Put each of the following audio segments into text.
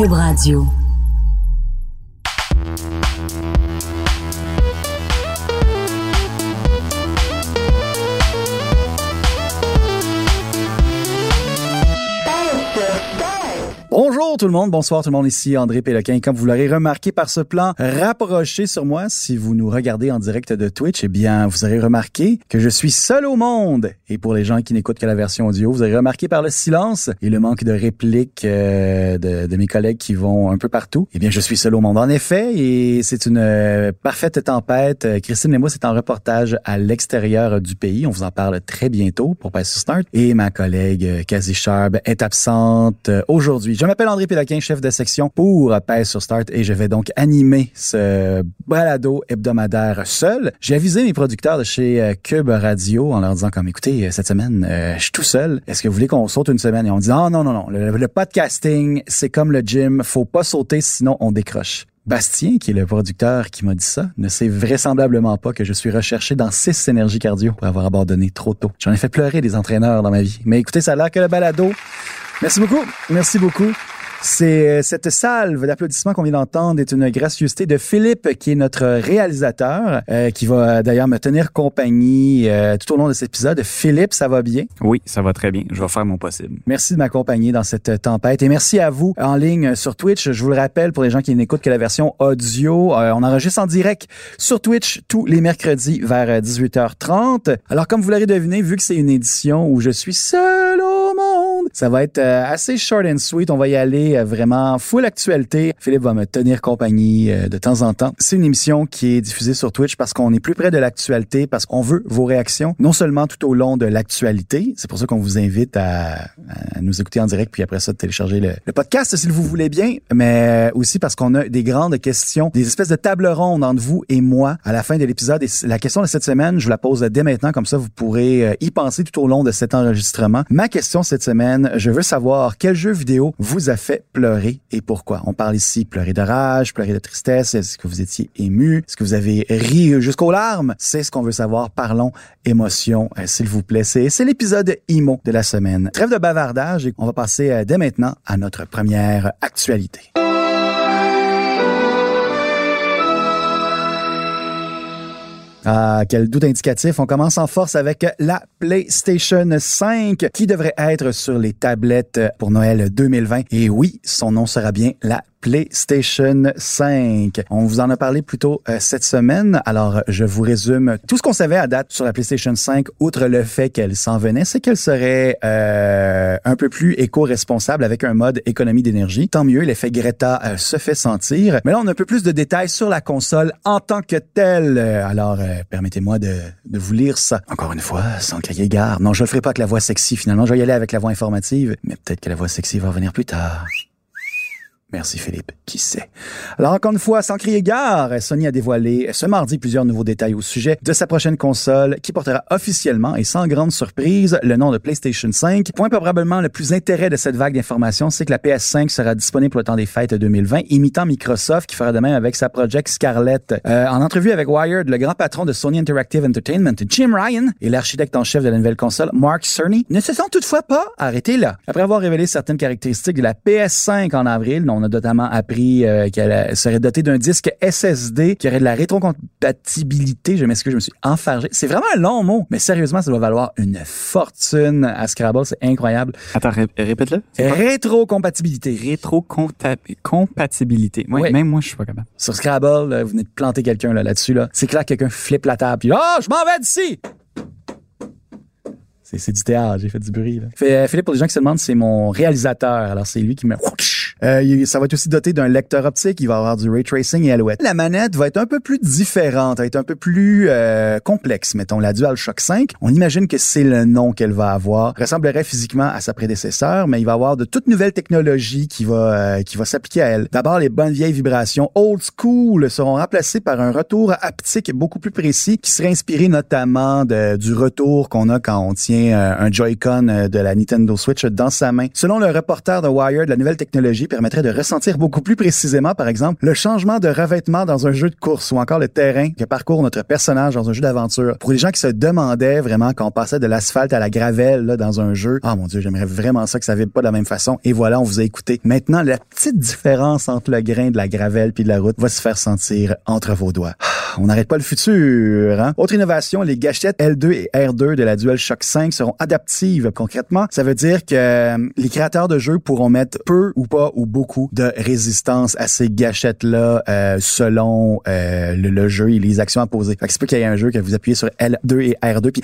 Cube Radio. Bonjour tout le monde, bonsoir tout le monde, ici André Péloquin. Comme vous l'aurez remarqué par ce plan rapproché sur moi, si vous nous regardez en direct de Twitch, eh bien, vous aurez remarqué que je suis seul au monde. Et pour les gens qui n'écoutent que la version audio, vous aurez remarqué par le silence et le manque de répliques euh, de, mes collègues qui vont un peu partout. Eh bien, je suis seul au monde. En effet, et c'est une euh, parfaite tempête. Euh, Christine et moi, c'est en reportage à l'extérieur du pays. On vous en parle très bientôt pour passer Start. Et ma collègue Cassie Sharp est absente aujourd'hui. Je m'appelle André Péloquin, chef de section pour Pèse sur Start et je vais donc animer ce balado hebdomadaire seul. J'ai avisé mes producteurs de chez euh, Cube Radio en leur disant comme écoutez, euh, cette semaine, euh, je suis tout seul. Est-ce que vous voulez qu'on saute une semaine? Et on dit non, non, non, non. Le, le podcasting, c'est comme le gym. Faut pas sauter, sinon on décroche. Bastien, qui est le producteur qui m'a dit ça, ne sait vraisemblablement pas que je suis recherché dans six énergies cardio pour avoir abandonné trop tôt. J'en ai fait pleurer des entraîneurs dans ma vie. Mais écoutez, ça a l'air que le balado Merci beaucoup. Merci beaucoup. C'est euh, cette salve d'applaudissements qu'on vient d'entendre est une gracieuseté de Philippe, qui est notre réalisateur, euh, qui va d'ailleurs me tenir compagnie euh, tout au long de cet épisode. Philippe, ça va bien? Oui, ça va très bien. Je vais faire mon possible. Merci de m'accompagner dans cette tempête et merci à vous en ligne sur Twitch. Je vous le rappelle pour les gens qui n'écoutent que la version audio, on enregistre en direct sur Twitch tous les mercredis vers 18h30. Alors comme vous l'aurez deviné, vu que c'est une édition où je suis seul ça va être assez short and sweet. On va y aller euh, vraiment full actualité. Philippe va me tenir compagnie euh, de temps en temps. C'est une émission qui est diffusée sur Twitch parce qu'on est plus près de l'actualité, parce qu'on veut vos réactions, non seulement tout au long de l'actualité. C'est pour ça qu'on vous invite à, nous écouter en direct, puis après ça, de télécharger le, le podcast si vous voulez bien, mais aussi parce qu'on a des grandes questions, des espèces de tables rondes entre vous et moi à la fin de l'épisode. Et la question de cette semaine, je vous la pose dès maintenant, comme ça vous pourrez euh, y penser tout au long de cet enregistrement. Ma question cette semaine, je veux savoir quel jeu vidéo vous a fait pleurer et pourquoi. On parle ici pleurer de rage, pleurer de tristesse. Est-ce que vous étiez ému? Est-ce que vous avez ri jusqu'aux larmes? C'est ce qu'on veut savoir. Parlons émotion, euh, s'il vous plaît. C'est, l'épisode IMO de la semaine. Trêve de bavardage et on va passer euh, dès maintenant à notre première actualité. Ah, quel doute indicatif. On commence en force avec la PlayStation 5 qui devrait être sur les tablettes pour Noël 2020. Et oui, son nom sera bien la PlayStation 5. On vous en a parlé plus tôt euh, cette semaine. Alors, je vous résume tout ce qu'on savait à date sur la PlayStation 5, outre le fait qu'elle s'en venait, c'est qu'elle serait euh, un peu plus éco-responsable avec un mode économie d'énergie. Tant mieux, l'effet Greta euh, se fait sentir. Mais là, on a un peu plus de détails sur la console en tant que telle. Alors, permettez-moi de, de vous lire ça. Encore une fois, sans crier gare. Non, je le ferai pas avec la voix sexy finalement. Je vais y aller avec la voix informative. Mais peut-être que la voix sexy va venir plus tard. Merci Philippe, qui sait? Alors encore une fois, sans crier gare, Sony a dévoilé ce mardi plusieurs nouveaux détails au sujet de sa prochaine console qui portera officiellement et sans grande surprise le nom de PlayStation 5. Point probablement le plus intérêt de cette vague d'informations, c'est que la PS5 sera disponible pour le temps des fêtes 2020, imitant Microsoft qui fera de même avec sa Project Scarlett. Euh, en entrevue avec Wired, le grand patron de Sony Interactive Entertainment, Jim Ryan, et l'architecte en chef de la nouvelle console, Mark Cerny, ne se sont toutefois pas arrêtés là. Après avoir révélé certaines caractéristiques de la PS5 en avril, on a notamment appris euh, qu'elle serait dotée d'un disque SSD qui aurait de la rétrocompatibilité. Je m'excuse, je me suis enfargé. C'est vraiment un long mot, mais sérieusement, ça doit valoir une fortune à Scrabble. C'est incroyable. Attends, répète-le. Rétrocompatibilité. Rétrocompatibilité. Oui, même moi, je suis pas capable. Sur Scrabble, vous venez de planter quelqu'un là, là-dessus. Là. C'est clair que quelqu'un flippe la table. Puis, oh, je m'en vais d'ici! C'est, c'est du théâtre, j'ai fait du bruit. Là. Fait, euh, Philippe, pour les gens qui se demandent, c'est mon réalisateur. Alors, c'est lui qui me... Euh, ça va être aussi doté d'un lecteur optique, il va avoir du ray tracing et alouette. La manette va être un peu plus différente, elle va être un peu plus euh, complexe, mettons, la DualShock 5. On imagine que c'est le nom qu'elle va avoir. Ressemblerait physiquement à sa prédécesseur, mais il va avoir de toutes nouvelles technologies qui va euh, qui va s'appliquer à elle. D'abord, les bonnes vieilles vibrations old school seront remplacées par un retour haptique beaucoup plus précis qui serait inspiré notamment de- du retour qu'on a quand on tient euh, un Joy-Con euh, de la Nintendo Switch dans sa main. Selon le reporter de Wired, la nouvelle technologie permettrait de ressentir beaucoup plus précisément, par exemple, le changement de revêtement dans un jeu de course ou encore le terrain que parcourt notre personnage dans un jeu d'aventure. Pour les gens qui se demandaient vraiment quand on passait de l'asphalte à la gravelle là, dans un jeu, ah mon dieu, j'aimerais vraiment ça que ça vibre pas de la même façon. Et voilà, on vous a écouté. Maintenant, la petite différence entre le grain de la gravelle puis de la route va se faire sentir entre vos doigts. On n'arrête pas le futur. Hein? Autre innovation, les gâchettes L2 et R2 de la DualShock 5 seront adaptives. Concrètement, ça veut dire que euh, les créateurs de jeux pourront mettre peu ou pas ou beaucoup de résistance à ces gâchettes-là euh, selon euh, le, jeu et les actions à poser. Fait c'est pas qu'il y ait un jeu que vous appuyez sur L2 et R2 puis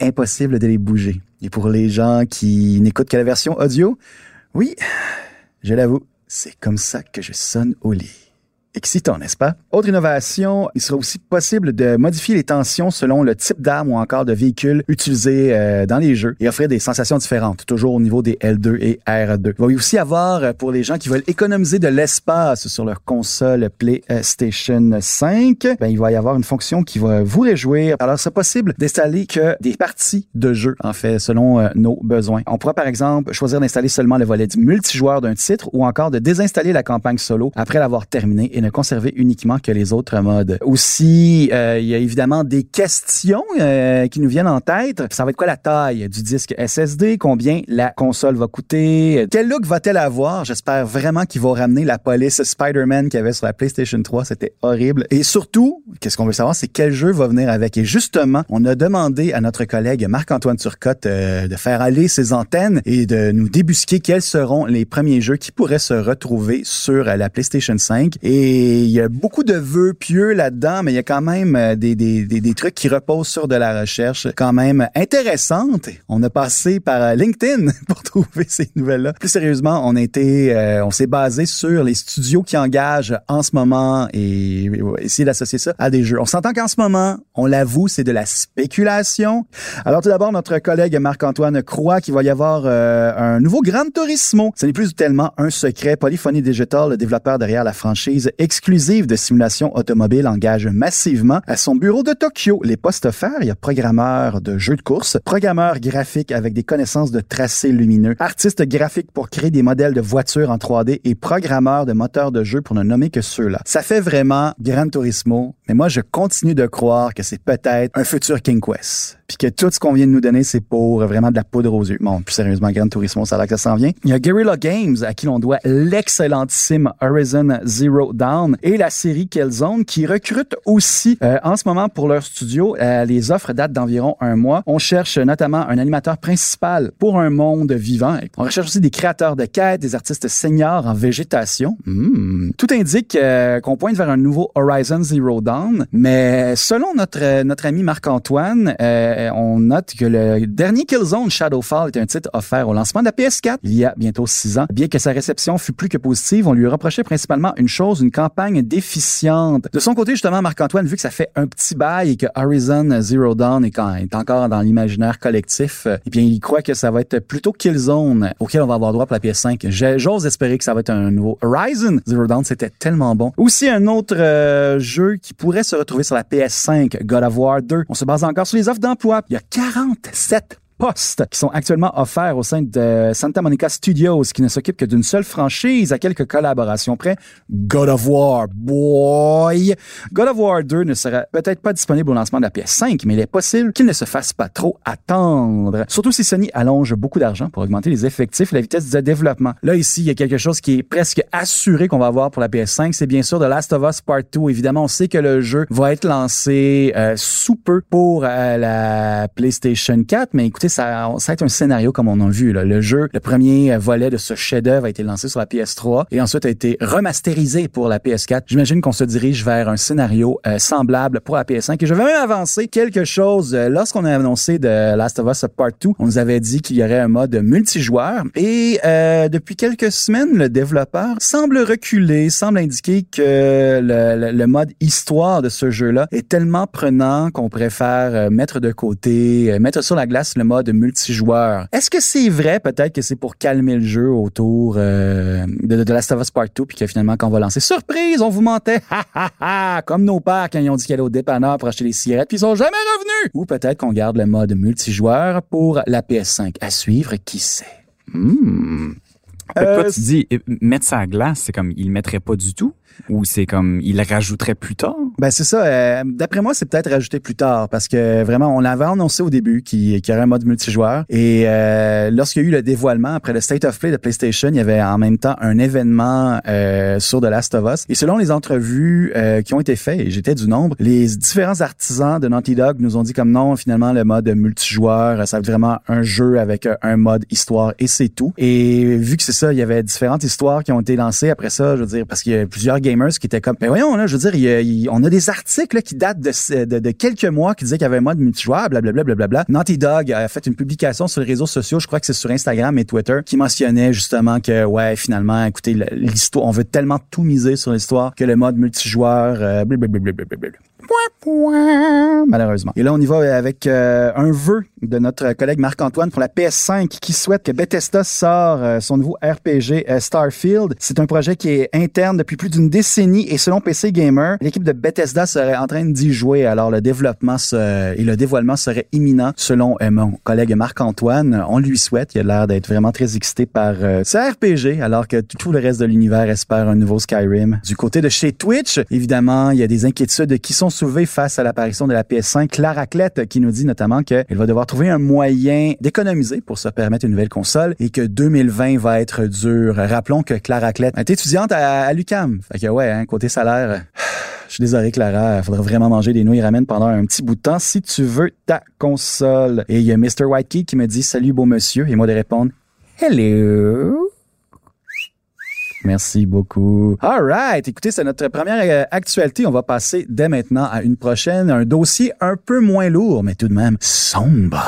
impossible de les bouger. Et pour les gens qui n'écoutent que la version audio, oui, je l'avoue, c'est comme ça que je sonne au lit. Excitant, n'est-ce pas? Autre innovation, il sera aussi possible de modifier les tensions selon le type d'arme ou encore de véhicule utilisé euh, dans les jeux et offrir des sensations différentes, toujours au niveau des L2 et R2. Il va y aussi avoir, euh, pour les gens qui veulent économiser de l'espace sur leur console PlayStation 5, ben, il va y avoir une fonction qui va vous réjouir. Alors, c'est possible d'installer que des parties de jeu, en fait, selon euh, nos besoins. On pourra, par exemple, choisir d'installer seulement le volet multijoueur d'un titre ou encore de désinstaller la campagne solo après l'avoir terminée et ne conserver uniquement que les autres modes. Aussi, euh, il y a évidemment des questions euh, qui nous viennent en tête. Ça va être quoi la taille du disque SSD? Combien la console va coûter? Quel look va-t-elle avoir? J'espère vraiment qu'ils vont ramener la police Spider-Man qu'il y avait sur la PlayStation 3. C'était horrible. Et surtout, qu'est-ce qu'on veut savoir, c'est quel jeu va venir avec? Et justement, on a demandé à notre collègue Marc-Antoine Turcotte euh, de faire aller ses antennes et de nous débusquer quels seront les premiers jeux qui pourraient se retrouver sur la PlayStation 5. Et il y a beaucoup de vœux pieux là-dedans, mais il y a quand même euh, des, des, des, des trucs qui reposent sur de la recherche quand même intéressante. On a passé par euh, LinkedIn pour trouver ces nouvelles-là. Plus sérieusement, on a été, euh, on s'est basé sur les studios qui engagent en ce moment et, et essayer d'associer ça à des jeux. On s'entend qu'en ce moment, on l'avoue, c'est de la spéculation. Alors tout d'abord, notre collègue Marc-Antoine croit qu'il va y avoir euh, un nouveau Gran Turismo. Ce n'est plus tellement un secret. Polyphony Digital, le développeur derrière la franchise exclusive de simulation automobile, engage massivement à son bureau de Tokyo. Les postes offerts, il y a programmeur de jeux de course, programmeur graphique avec des connaissances de tracés lumineux, artiste graphique pour créer des modèles de voitures en 3D et programmeur de moteurs de jeu pour ne nommer que ceux-là. Ça fait vraiment Gran Turismo, mais moi je continue de croire que c'est peut-être un futur King Quest. Puis que tout ce qu'on vient de nous donner, c'est pour vraiment de la poudre aux yeux. Bon, plus sérieusement, Gran Turismo, ça a l'air que ça s'en vient. Il y a Guerrilla Games, à qui l'on doit l'excellentissime Horizon Zero Dawn et la série Killzone, qui recrute aussi euh, en ce moment pour leur studio. Euh, les offres datent d'environ un mois. On cherche notamment un animateur principal pour un monde vivant. On recherche aussi des créateurs de quêtes, des artistes seniors en végétation. Hmm. Tout indique euh, qu'on pointe vers un nouveau Horizon Zero Dawn, mais selon notre, notre ami Marc-Antoine, euh, on note que le dernier Killzone Shadowfall est un titre offert au lancement de la PS4 il y a bientôt six ans. Bien que sa réception fût plus que positive, on lui reprochait principalement une chose, une campagne déficiente. De son côté, justement, Marc-Antoine, vu que ça fait un petit bail et que Horizon Zero Dawn est, quand, est encore dans l'imaginaire collectif, eh bien, il croit que ça va être plutôt Killzone auquel on va avoir droit pour la PS5. J'ai- J'ose espérer que ça va être un nouveau Horizon Zero Dawn. C'était tellement bon. Aussi, un autre euh, jeu qui pourrait se retrouver sur la PS5, God of War 2. On se base encore sur les offres d'emploi. Il y a 47 postes qui sont actuellement offerts au sein de Santa Monica Studios, qui ne s'occupe que d'une seule franchise à quelques collaborations près. God of War, boy! God of War 2 ne sera peut-être pas disponible au lancement de la PS5, mais il est possible qu'il ne se fasse pas trop attendre. Surtout si Sony allonge beaucoup d'argent pour augmenter les effectifs et la vitesse de développement. Là, ici, il y a quelque chose qui est presque assuré qu'on va avoir pour la PS5. C'est bien sûr The Last of Us Part 2. Évidemment, on sait que le jeu va être lancé euh, sous peu pour euh, la PlayStation 4, mais écoutez, sais, ça, ça va être un scénario comme on a vu. Là. Le jeu, le premier volet de ce chef-d'œuvre a été lancé sur la PS3 et ensuite a été remasterisé pour la PS4. J'imagine qu'on se dirige vers un scénario euh, semblable pour la PS5. Et je vais même avancer quelque chose. Euh, Lorsqu'on a annoncé de Last of Us Part 2, on nous avait dit qu'il y aurait un mode multijoueur. Et euh, depuis quelques semaines, le développeur semble reculer, semble indiquer que le, le- le mode histoire de ce jeu-là est tellement prenant qu'on préfère euh, mettre de côté, mettre sur la glace le mode multijoueur. Est-ce que c'est vrai? Peut-être que c'est pour calmer le jeu autour euh, de, de Last of Us Part 2 puis que finalement quand on va lancer surprise, on vous mentait, ha ha ha, comme nos pères quand ils ont dit qu'ils allaient au dépanneur pour acheter des cigarettes puis ils sont jamais revenus. Ou peut-être qu'on garde le mode multijoueur pour la PS5. À suivre, qui sait? Hmm. Que Euh, toi, tu dis, euh, mettre ça à glace, c'est comme, il mettrait pas du tout? Ou c'est comme, il rajouterait plus tard? Ben c'est ça. euh, D'après moi, c'est peut-être rajouté plus tard parce que vraiment, on l'avait annoncé au début qu'il y aurait un mode multijoueur. Et euh, lorsqu'il y a eu le dévoilement après le State of Play de PlayStation, il y avait en même temps un événement euh, sur The Last of Us. Et selon les entrevues euh, qui ont été faites, et j'étais du nombre, les différents artisans de Naughty Dog nous ont dit comme non, finalement, le mode multijoueur, ça va être vraiment un jeu avec un mode histoire et c'est tout. Et vu que c'est ça, il y avait différentes histoires qui ont été lancées après ça, je veux dire, parce qu'il y a plusieurs gamers qui étaient comme, mais voyons, là, je veux dire, on a des articles qui datent de, quelques mois qui disaient qu'il y avait un mode multijoueur, blablabla, blablabla. Naughty Dog a fait une publication sur les réseaux sociaux, je crois que c'est sur Instagram et Twitter, qui mentionnait justement que, ouais, finalement, écoutez, l'histoire, on veut tellement tout miser sur l'histoire que le mode multijoueur, euh, blablabla. Malheureusement. Et là, on y va avec euh, un vœu de notre collègue Marc-Antoine pour la PS5 qui souhaite que Bethesda sort euh, son nouveau RPG euh, Starfield. C'est un projet qui est interne depuis plus d'une décennie et selon PC Gamer, l'équipe de Bethesda serait en train d'y jouer. Alors le développement et le dévoilement serait imminent selon euh, mon collègue Marc-Antoine. On lui souhaite. Il a l'air d'être vraiment très excité par euh, ce RPG alors que tout, tout le reste de l'univers espère un nouveau Skyrim. Du côté de chez Twitch, évidemment, il y a des inquiétudes qui sont soulevées face à l'apparition de la PS5. Clara Clette qui nous dit notamment qu'elle va devoir trouver un moyen d'économiser pour se permettre une nouvelle console et que 2020 va être dur. Rappelons que Clara Clette est étudiante à, l'UCAM. Fait que ouais, hein, côté salaire, je suis désolé Clara, il faudra vraiment manger des nouilles ramen pendant un petit bout de temps si tu veux ta console. Et il y a Mr. White Key qui me dit salut beau monsieur et moi de répondre hello. Merci beaucoup. All right. Écoutez, c'est notre première euh, actualité. On va passer dès maintenant à une prochaine, un dossier un peu moins lourd, mais tout de même sombre.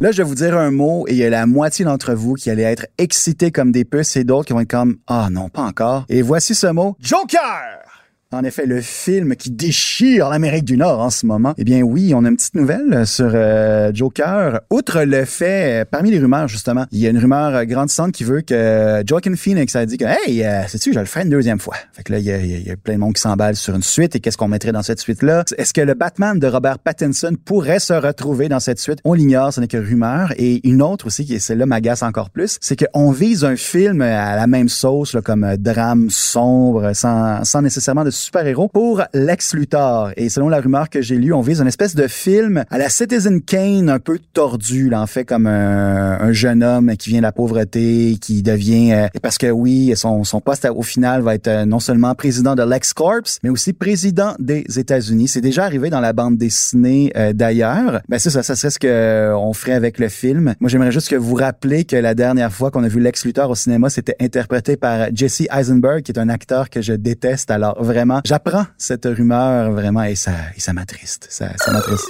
Là, je vais vous dire un mot et il y a la moitié d'entre vous qui allait être excités comme des puces et d'autres qui vont être comme ah non, pas encore. Et voici ce mot Joker. En effet, le film qui déchire l'Amérique du Nord en ce moment. Eh bien oui, on a une petite nouvelle sur euh, Joker. Outre le fait, euh, parmi les rumeurs justement, il y a une rumeur euh, grandissante qui veut que Joaquin Phoenix a dit que Hey, euh, sais-tu, je le ferai une deuxième fois. Fait que là, il y a, il y a- plein de monde qui s'emballe sur une suite. Et qu'est-ce qu'on mettrait dans cette suite-là? Est-ce que le Batman de Robert Pattinson pourrait se retrouver dans cette suite? On l'ignore, ce n'est que rumeur. Et une autre aussi, qui celle-là m'agace encore plus, c'est qu'on vise un film à la même sauce, là, comme drame sombre, sans, sans nécessairement de super-héros, pour Lex Luthor. Et selon la rumeur que j'ai lue, on vise une espèce de film à la Citizen Kane un peu tordu, là, en fait, comme un, un jeune homme qui vient de la pauvreté, qui devient... euh, parce que oui, son, poste au final va être euh, non seulement président de Lex Corps, mais aussi président des États-Unis. C'est déjà arrivé dans la bande dessinée euh, d'ailleurs. Ben c'est ça, ça serait ce que on ferait avec le film. Moi, j'aimerais juste que vous rappelez que la dernière fois qu'on a vu Lex Luthor au cinéma, c'était interprété par Jesse Eisenberg, qui est un acteur que je déteste. Alors vraiment, j'apprends cette rumeur vraiment et ça, et ça m'attriste. Ça, ça m'attriste.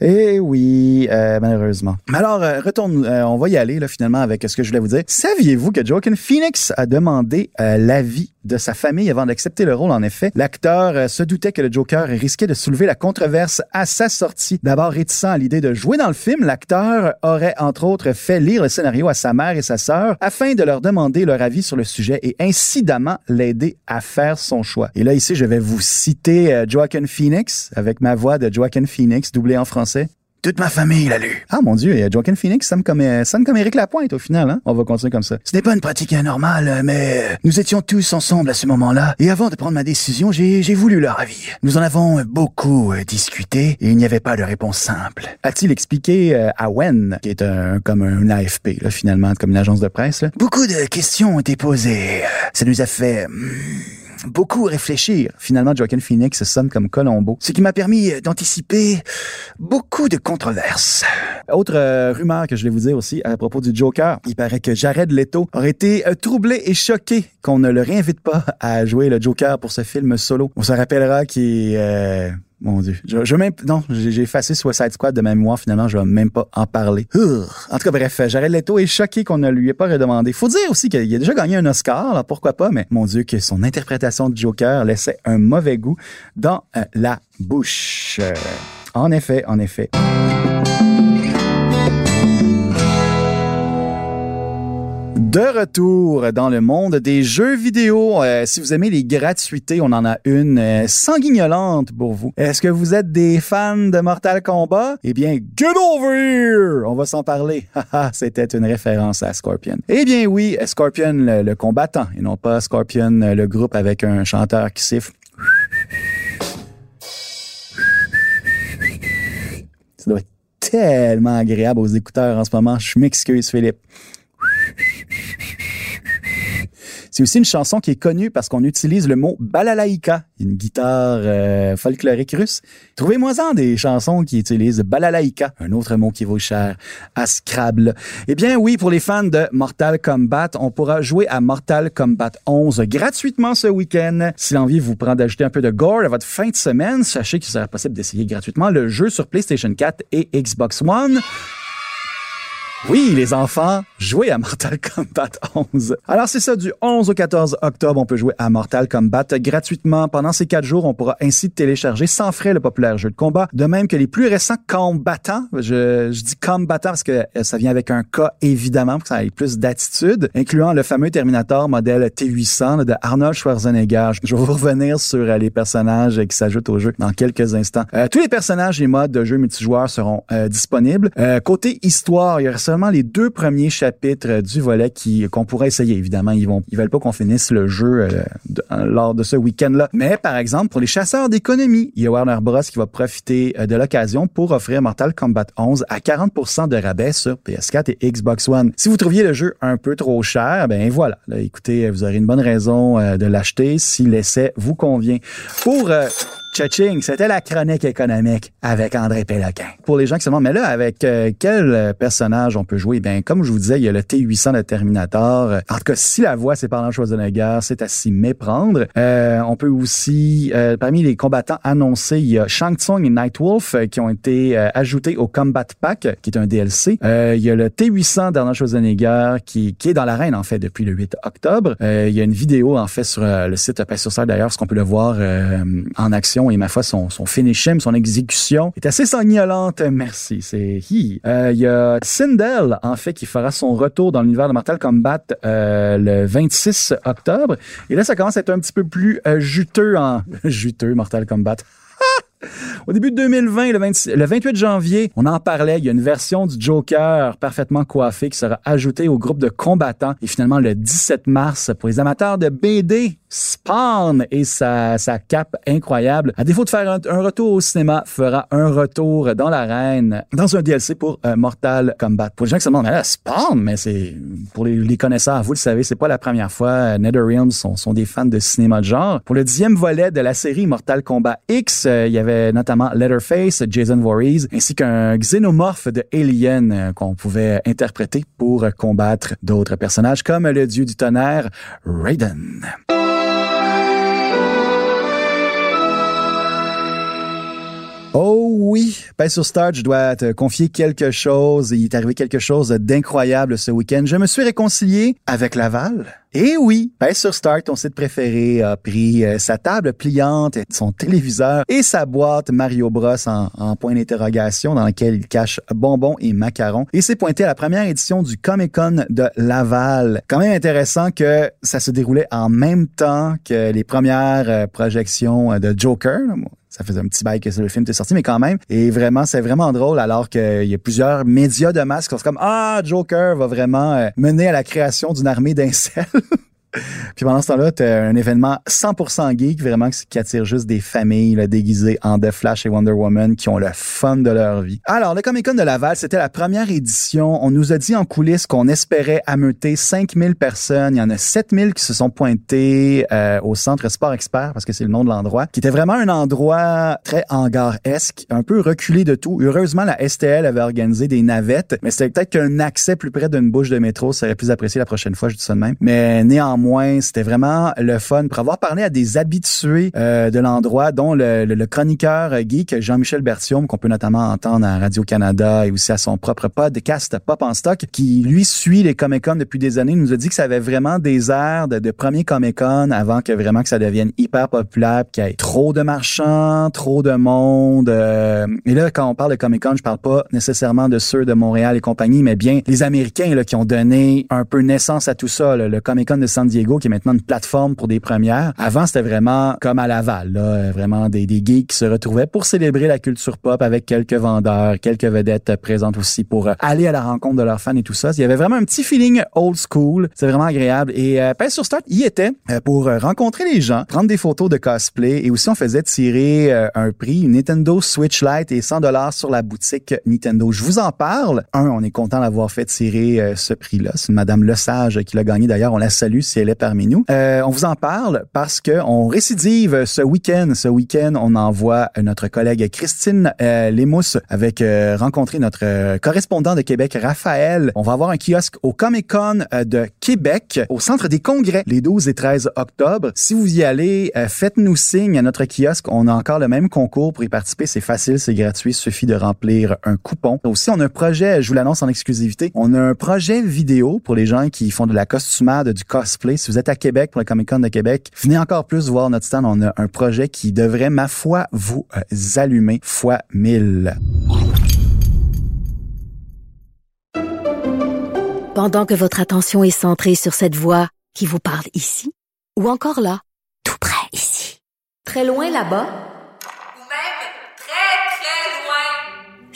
Eh oui, euh, malheureusement. Mais alors, euh, retourne, euh, on va y aller finalement avec ce que je voulais vous dire. Saviez-vous que Joaquin Phoenix a demandé euh, l'avis de sa famille avant d'accepter le rôle? En effet, l'acteur euh, se doutait que le Joker risquait de soulever la controverse à sa sortie. D'abord réticent à l'idée de jouer dans le film, l'acteur aurait entre autres fait lire le scénario à sa mère et sa sœur afin de leur demander leur avis sur le sujet et incidemment l'aider à faire son choix. Et ici, je vais vous citer euh, Joaquin Phoenix avec ma voix de Joaquin Phoenix doublée en français. Toute ma famille l'a lu. Ah mon Dieu, et Joaquin Phoenix sonne comme, euh, sonne comme Éric Lapointe au final. Hein? On va continuer comme ça. Ce n'est pas une pratique normale, mais euh, nous étions tous ensemble à ce moment-là. Et avant de prendre ma décision, j'ai voulu leur avis. Nous en avons euh, beaucoup euh, discuté et il n'y avait pas de réponse simple. A-t-il expliqué euh, à Wen, qui est comme un AFP, là, finalement, comme une agence de presse. Beaucoup de questions ont été posées. Ça nous a fait... hmm, beaucoup réfléchir. Finalement, Joaquin Phoenix sonne comme Colombo, ce qui m'a permis d'anticiper beaucoup de controverses. Autre euh, rumeur que je vais vous dire aussi à propos du Joker, il paraît que Jared Leto aurait été euh, troublé et choqué qu'on ne le réinvite pas à jouer le Joker pour ce film solo. On se rappellera qu'il. Euh, mon Dieu. Je, je même, non, j'ai effacé Suicide Squad de ma mémoire. Finalement, je vais même pas en parler. En tout cas, bref, Jared Leto est choqué qu'on ne lui ait pas redemandé. Faut dire aussi qu'il a déjà gagné un Oscar, là, pourquoi pas, mais mon Dieu, que son interprétation de Joker laissait un mauvais goût dans euh, la bouche. Euh, en effet, en effet. De retour dans le monde des jeux vidéo. Euh, si vous aimez les gratuités, on en a une euh, sanguignolante pour vous. Est-ce que vous êtes des fans de Mortal Kombat? Eh bien, get over here! On va s'en parler. C'était une référence à Scorpion. Eh bien oui, Scorpion le, le combattant et non pas Scorpion le groupe avec un chanteur qui siffle. Ça doit être tellement agréable aux écouteurs en ce moment. Je m'excuse, Philippe. C'est aussi une chanson qui est connue parce qu'on utilise le mot balalaïka, une guitare euh, folklorique russe. Trouvez-moi-en des chansons qui utilisent balalaïka, un autre mot qui vaut cher à Scrabble. Eh bien oui, pour les fans de Mortal Kombat, on pourra jouer à Mortal Kombat 11 gratuitement ce week-end. Si l'envie vous prend d'ajouter un peu de gore à votre fin de semaine, sachez qu'il sera possible d'essayer gratuitement le jeu sur PlayStation 4 et Xbox One. Oui, les enfants, jouez à Mortal Kombat 11. Alors c'est ça, du 11 au 14 octobre, on peut jouer à Mortal Kombat gratuitement. Pendant ces quatre jours, on pourra ainsi télécharger sans frais le populaire jeu de combat, de même que les plus récents combattants. Je, dis combattants parce que euh, ça vient avec un cas évidemment, pour que ça ait plus d'attitude, incluant le fameux Terminator modèle T800 de Arnold Schwarzenegger. Je vais vous revenir sur euh, les personnages qui s'ajoutent au jeu dans quelques instants. Euh, tous les personnages et modes de jeu multijoueurs seront euh, disponibles. Euh, côté histoire, il y aura seulement les deux premiers chapitres du volet qui qu'on pourrait essayer. Évidemment, ils vont, ils veulent pas qu'on finisse le jeu euh, de, lors de ce week-end-là. Mais par exemple, pour les chasseurs d'économie, il y a Warner Bros qui va profiter euh, de l'occasion pour offrir Mortal Kombat 11 à 40% de rabais sur PS4 et Xbox One. Si vous trouviez le jeu un peu trop cher, ben voilà. Là, écoutez, vous aurez une bonne raison euh, de l'acheter si l'essai vous convient. Pour euh, Tchaching, c'était la chronique économique avec André Péloquin. Pour les gens qui se demandent, mais là, avec euh, quel euh, personnage on peut jouer? Ben, comme je vous disais, il y a le T800 de Terminator. En tout cas, si la voix, c'est parlant Schwarzenegger, c'est à s'y méprendre. Euh, on peut aussi, euh, parmi les combattants annoncés, il y a Shang Tsung et Nightwolf euh, qui ont été euh, ajoutés au Combat Pack, qui est un DLC. Il y a le T800 d'Arnold Schwarzenegger qui, qui est dans l'arène, en fait, depuis le 8 octobre. Il y a une vidéo, en fait, sur le site Pass sur d'ailleurs, parce qu'on peut le voir en action et ma foi, son, son finishing, son exécution est assez sanguinolente. Merci. C'est hi. Euh, Il y a Sindel, en fait, qui fera son retour dans l'univers de Mortal Kombat euh, le 26 octobre. Et là, ça commence à être un petit peu plus euh, juteux en juteux Mortal Kombat. Au début de 2020, le, 26 le 28 janvier, on en parlait, il y a une version du Joker parfaitement coiffé qui sera ajoutée au groupe de combattants. Et finalement, le 17 mars, pour les amateurs de BD, Spawn et sa, cape incroyable, à défaut de faire un, retour au cinéma, fera un retour dans l'arène dans un DLC pour euh, Mortal Kombat. Pour les gens qui se demandent, Spawn, mais c'est pour les, connaisseurs, vous le savez, c'est pas la première fois. NetherRealms sont, sont des fans de cinéma de genre. Pour le dixième volet de la série Mortal Kombat X, euh, il y avait notamment Letterface, Jason Voorhees, ainsi qu'un xénomorphe de Alien euh, qu'on pouvait interpréter pour combattre d'autres personnages comme le dieu du tonnerre, Raiden. Oh oui, ben sur Start, je dois te confier quelque chose. Il est arrivé quelque chose d'incroyable ce week-end. Je me suis réconcilié avec Laval. Et oui, ben sur Start, ton site préféré a pris euh, sa table pliante, son téléviseur et sa boîte Mario Bros en, en point d'interrogation dans laquelle il cache bonbons et macarons et s'est pointé à la première édition du Comic Con de Laval. Quand même intéressant que ça se déroulait en même temps que les premières euh, projections euh, de Joker. Ça faisait un petit bail que le film était sorti, mais quand même. Et vraiment, c'est vraiment drôle alors qu'il y a plusieurs médias de masse qui sont comme Ah, Joker va vraiment euh, mener à la création d'une armée d'incels. Puis pendant ce temps-là, t'as un événement 100% geek, vraiment qui attire juste des familles là, déguisées en The Flash et Wonder Woman qui ont le fun de leur vie. Alors, le Comic Con de Laval, c'était la première édition. On nous a dit en coulisses qu'on espérait ameuter 5000 personnes. Il y en a 7000 qui se sont pointés euh, au Centre Sport Expert, parce que c'est le nom de l'endroit, qui était vraiment un endroit très hangar-esque, un peu reculé de tout. Heureusement, la STL avait organisé des navettes, mais c'était peut-être qu'un accès plus près d'une bouche de métro serait plus apprécié la prochaine fois, je dis ça de même. Mais néanmoins, c'était vraiment le fun. Pour avoir parlé à des habitués euh, de l'endroit, dont le, le, chroniqueur geek Jean-Michel Bertium, qu'on peut notamment entendre à Radio-Canada et aussi à son propre podcast Pop en stock, qui lui suit les Comic-Con depuis des années, nous a dit que ça avait vraiment des airs de, de premier Comic-Con avant que vraiment que ça devienne hyper populaire, qu'il y ait trop de marchands, trop de monde. Euh, et là, quand on parle de Comic-Con, je parle pas nécessairement de ceux de Montréal et compagnie, mais bien les Américains là, qui ont donné un peu naissance à tout ça. Le Comic-Con de San Diego, qui est maintenant une plateforme pour des premières. Avant, c'était vraiment comme à Laval, là, vraiment des, des geeks qui se retrouvaient pour célébrer la culture pop avec quelques vendeurs, quelques vedettes présentes aussi pour euh, aller à la rencontre de leurs fans et tout ça. Il y avait vraiment un petit feeling old school. C'est vraiment agréable. Et euh, sur Start y était euh, pour euh, rencontrer les gens, prendre des photos de cosplay et aussi on faisait tirer euh, un prix, une Nintendo Switch Lite et 100 dollars sur la boutique Nintendo. Je vous en parle. Un, on est content d'avoir fait tirer ce prix-là. C'est Madame Lesage qui l'a gagné. D'ailleurs, on la salue nous. on vous en parle parce que on récidive ce week-end. Ce week-end, on envoie notre collègue Christine Lemousse avec rencontrer notre correspondant de Québec, Raphaël. On va avoir un kiosque au Comic Con de Québec, au centre des congrès, les 12 et 13 octobre. Si vous y allez, euh, faites-nous signe à notre kiosque. On a encore le même concours pour y participer. C'est facile, c'est gratuit. Il suffit de remplir un coupon. Aussi, on a un projet, je vous l'annonce en exclusivité, on a un projet vidéo pour les gens qui font de la costumade, du cosplay. Si vous êtes à Québec pour le Comic Con de Québec, venez encore plus voir notre stand. On a un projet qui devrait, ma foi, vous euh, allumer fois mille. Pendant que votre attention est centrée sur cette voix qui vous parle ici, ou encore là, tout près ici, très loin là-bas,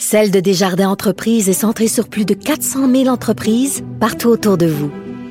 Celle de Desjardins Entreprises est centrée sur plus de 400 000 entreprises partout autour de vous.